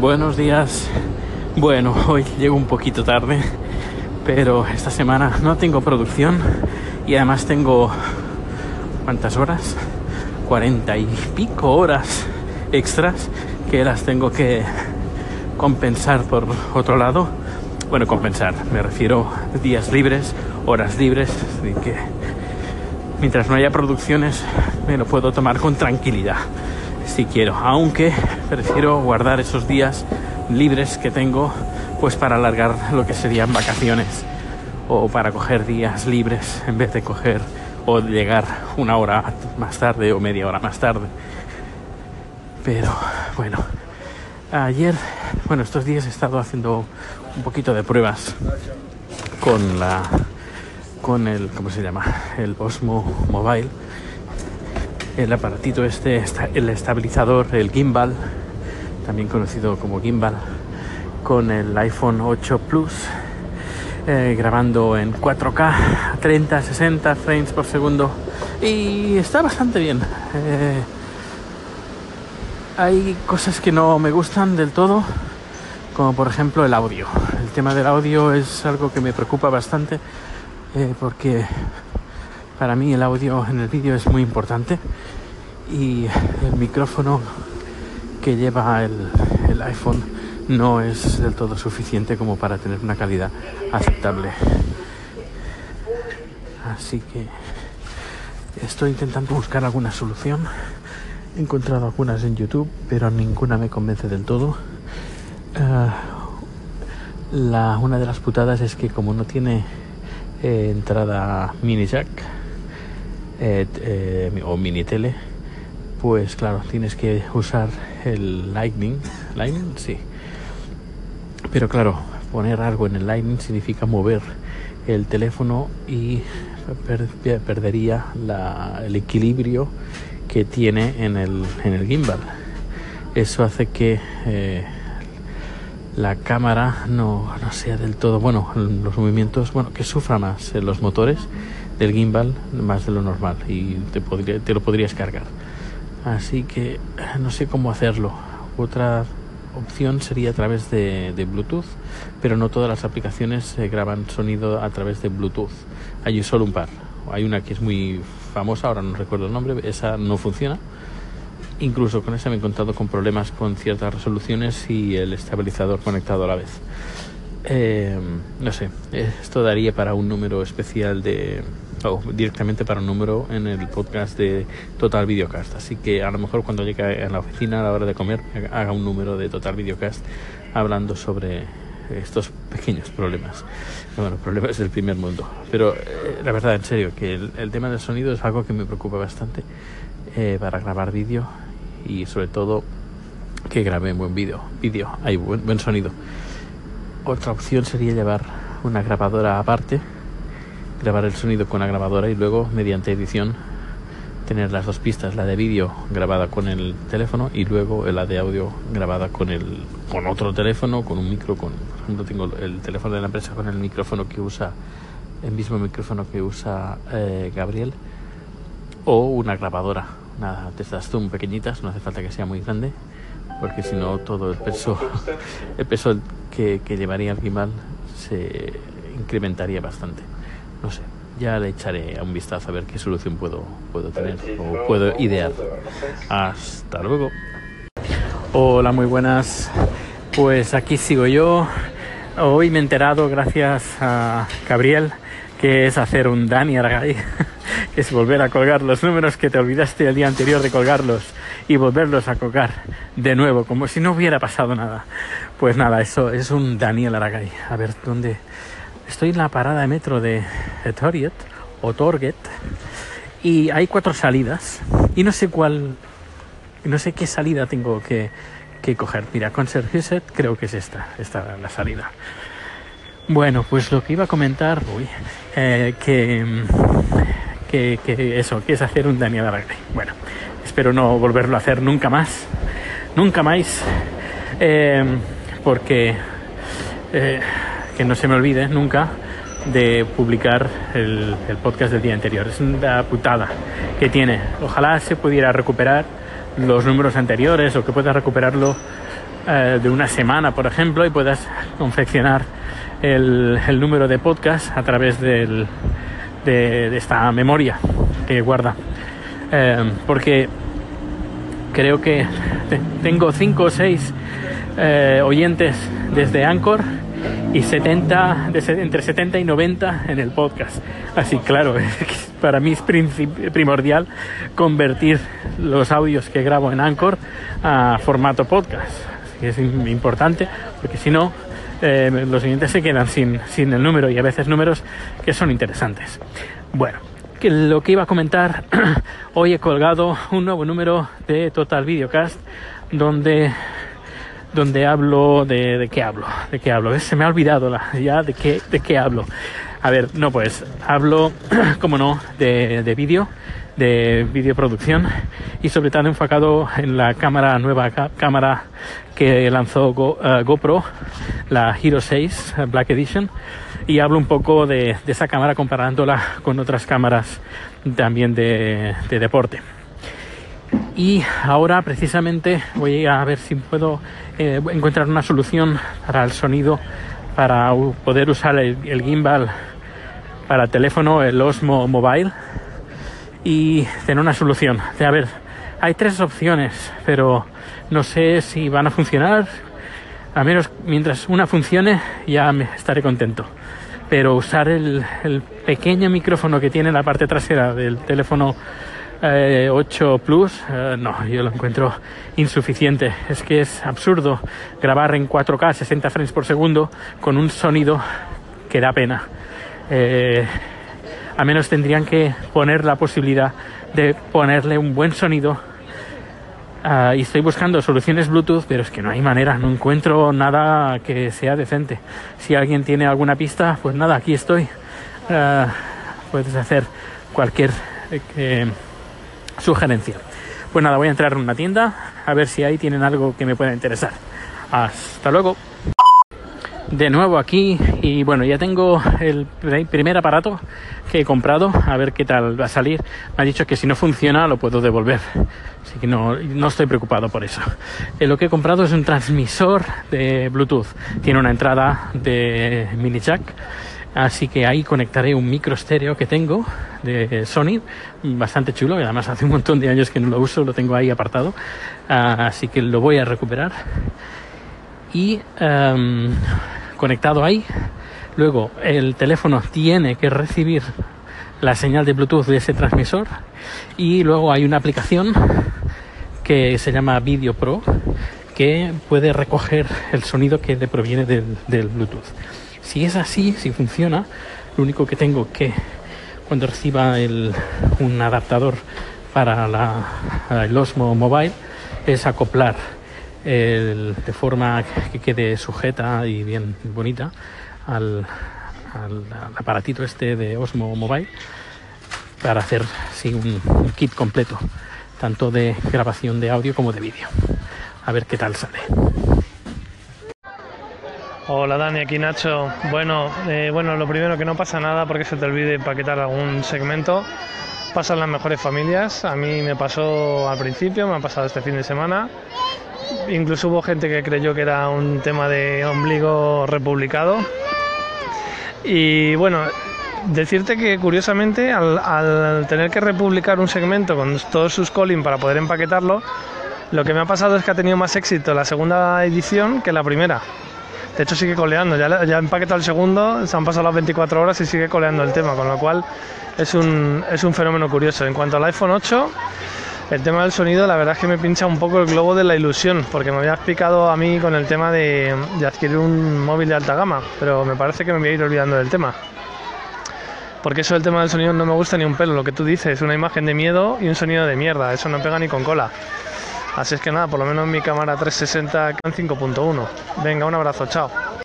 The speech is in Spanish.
buenos días. Bueno, hoy llego un poquito tarde, pero esta semana no tengo producción y además tengo... ¿Cuántas horas? Cuarenta y pico horas extras que las tengo que compensar por otro lado. Bueno, compensar, me refiero días libres, horas libres, así que mientras no haya producciones me lo puedo tomar con tranquilidad si quiero, aunque prefiero guardar esos días libres que tengo pues para alargar lo que serían vacaciones o para coger días libres en vez de coger o llegar una hora más tarde o media hora más tarde. Pero bueno, ayer, bueno, estos días he estado haciendo un poquito de pruebas con la con el ¿cómo se llama? el Osmo Mobile el aparatito este, el estabilizador, el gimbal, también conocido como gimbal, con el iPhone 8 Plus, eh, grabando en 4K, 30, 60 frames por segundo y está bastante bien. Eh, hay cosas que no me gustan del todo, como por ejemplo el audio. El tema del audio es algo que me preocupa bastante eh, porque para mí el audio en el vídeo es muy importante y el micrófono que lleva el, iPhone no es del todo suficiente como para tener una calidad aceptable. Así que estoy intentando buscar alguna solución. He encontrado algunas en YouTube, pero ninguna me convence del todo. Uh, la, una de las putadas es que como no tiene eh, entrada mini jack, eh, eh, o mini tele, pues claro, tienes que usar el Lightning. ¿Lightning? Sí. Pero claro, poner algo en el Lightning significa mover el teléfono y per perdería la, el equilibrio que tiene en el, en el gimbal. Eso hace que eh, la cámara no, no, sea del todo, bueno, los movimientos, bueno, que sufra más en los motores del gimbal más de lo normal y te, podría, te lo podrías cargar. Así que no sé cómo hacerlo. Otra opción sería a través de, de, Bluetooth, pero no todas las aplicaciones graban sonido a través de Bluetooth. Hay solo un par. Hay una que es muy famosa, ahora no recuerdo el nombre, esa no funciona. Incluso con esa me he encontrado con problemas con ciertas resoluciones y el estabilizador conectado a la vez. Eh, no sé, esto daría para un número especial de, directamente para un número en el podcast de Total Videocast. Así que a lo mejor cuando llegue a la oficina a la hora de comer haga un número de Total Videocast hablando sobre estos pequeños problemas. Bueno, problemas del primer mundo. Pero eh, la verdad, en serio, que el, tema del sonido es algo que me preocupa bastante eh, para grabar vídeo y sobre todo que grabe buen vídeo. Vídeo, hay buen sonido. Otra opción sería llevar una grabadora aparte, grabar el sonido con la grabadora y luego mediante edición tener las dos pistas, la de vídeo grabada con el teléfono y luego la de audio grabada con el con otro teléfono, con un micro, con por ejemplo tengo el teléfono de la empresa con el micrófono que usa el mismo micrófono que usa eh, Gabriel o una grabadora, nada, de estas zoom pequeñitas, no hace falta que sea muy grande porque si no todo el peso el peso que, llevaría el gimbal se incrementaría bastante. No sé, ya le echaré un vistazo a ver qué solución puedo, puedo tener o puedo idear. Hasta luego. Hola, muy buenas. Pues aquí sigo yo. Hoy me he enterado, gracias a Gabriel, que es hacer un Dani Argay, que es volver a colgar los números que te olvidaste el día anterior de colgarlos y volverlos a colgar de nuevo, como si no hubiera pasado nada. Pues nada, eso es un Daniel Aragay. A ver, ¿dónde? Estoy en la parada de metro de Toriet o Torget y hay cuatro salidas y no sé cuál, no sé qué salida tengo que, coger. Mira, Conserviset creo que es esta, esta la salida. Bueno, pues lo que iba a comentar, uy, eh, que, que, eso, que es hacer un Daniel Aragay. Bueno, espero no volverlo a hacer nunca más, nunca más, eh, porque eh, que no se me olvide nunca de publicar el, podcast del día anterior. Es una putada que tiene. Ojalá se pudiera recuperar los números anteriores o que pueda recuperarlo eh, de una semana, por ejemplo, y puedas confeccionar el, número de podcast a través del, de, esta memoria que guarda. Eh, porque creo que te- tengo 5 o 6 oyentes desde Anchor y 70, de se- entre 70 y 90 en el podcast. Así, claro, para mí es primordial convertir los audios que grabo en Anchor a formato podcast. Es im- importante, porque si no, eh, los oyentes se quedan sin, sin el número y a veces números que son interesantes. Bueno, que lo que iba a comentar, hoy he colgado un nuevo número de Total Videocast donde donde hablo de, de qué hablo, de qué hablo. Se me ha olvidado la- ya de qué, de qué hablo. A ver, no pues, hablo, como no, de, de vídeo, de videoproducción y sobre todo enfocado en la cámara nueva cámara que lanzó Go- eh, GoPro, la Hero 6 eh, Black Edition y hablo un poco de, de esa cámara comparándola con otras cámaras también de, de deporte. Y ahora precisamente voy a ver si puedo eh, encontrar una solución para el sonido, para poder usar el, el gimbal para teléfono, el Osmo Mobile, y tener una solución. A ver, hay tres opciones, pero no sé si van a funcionar. A menos mientras una funcione, ya me estaré contento. Pero usar el, el pequeño micrófono que tiene en la parte trasera del teléfono eh, 8 Plus, eh, no, yo lo encuentro insuficiente. Es que es absurdo grabar en 4K 60 frames por segundo con un sonido que da pena. Eh, a menos tendrían que poner la posibilidad de ponerle un buen sonido. Ah, y estoy buscando soluciones Bluetooth, pero es que no hay manera, no encuentro nada que sea decente. Si alguien tiene alguna pista, pues nada, aquí estoy. Ah, puedes hacer cualquier eh, sugerencia. Pues nada, voy a entrar en una tienda a ver si ahí tienen algo que me pueda interesar. Hasta luego. De nuevo aquí y bueno, ya tengo el pri- primer aparato que he comprado, a ver qué tal va a salir. Me ha dicho que si no funciona lo puedo devolver, así que no, no estoy preocupado por eso. Eh, lo que he comprado es un transmisor de Bluetooth, tiene una entrada de mini jack, así que ahí conectaré un micro estéreo que tengo de Sony, bastante chulo, y además hace un montón de años que no lo uso, lo tengo ahí apartado, Ah, así que lo voy a recuperar y em, conectado ahí. Luego el teléfono tiene que recibir la señal de Bluetooth de ese transmisor y luego hay una aplicación que se llama Video Pro que puede recoger el sonido que le proviene del Bluetooth. Si es así, si funciona, lo único que tengo que cuando reciba el- un adaptador para el Osmo Mobile es acoplar el- de forma que quede sujeta y bien bonita al, al- aparatito este de Osmo Mobile para hacer un, un kit completo tanto de grabación de audio como de vídeo. A ver qué tal sale Hola Dani, aquí Nacho. Bueno, eh, bueno, lo primero que no pasa nada porque se te olvide empaquetar algún segmento. Pasan las mejores familias. A mí me pasó al principio, me ha pasado este fin de semana. Incluso hubo gente que creyó que era un tema de ombligo republicado. Y bueno, decirte que curiosamente al, al tener que republicar un segmento con todos sus calling para poder empaquetarlo, lo que me ha pasado es que ha tenido más éxito la segunda edición que la primera. De hecho sigue coleando, ya, ya ha el segundo, se han pasado las 24 horas y sigue coleando el tema, con lo cual es un, es un fenómeno curioso. En cuanto al iPhone 8, el tema del sonido, la verdad es que me pincha un poco el globo de la ilusión, porque me había explicado a mí con el tema de, de adquirir un móvil de alta gama, pero me parece que me voy a ir olvidando del tema. Porque eso del tema del sonido no me gusta ni un pelo, lo que tú dices, una imagen de miedo y un sonido de mierda, eso no pega ni con cola. Así es que nada, por lo menos mi cámara 360 en 5.1. Venga, un abrazo, chao.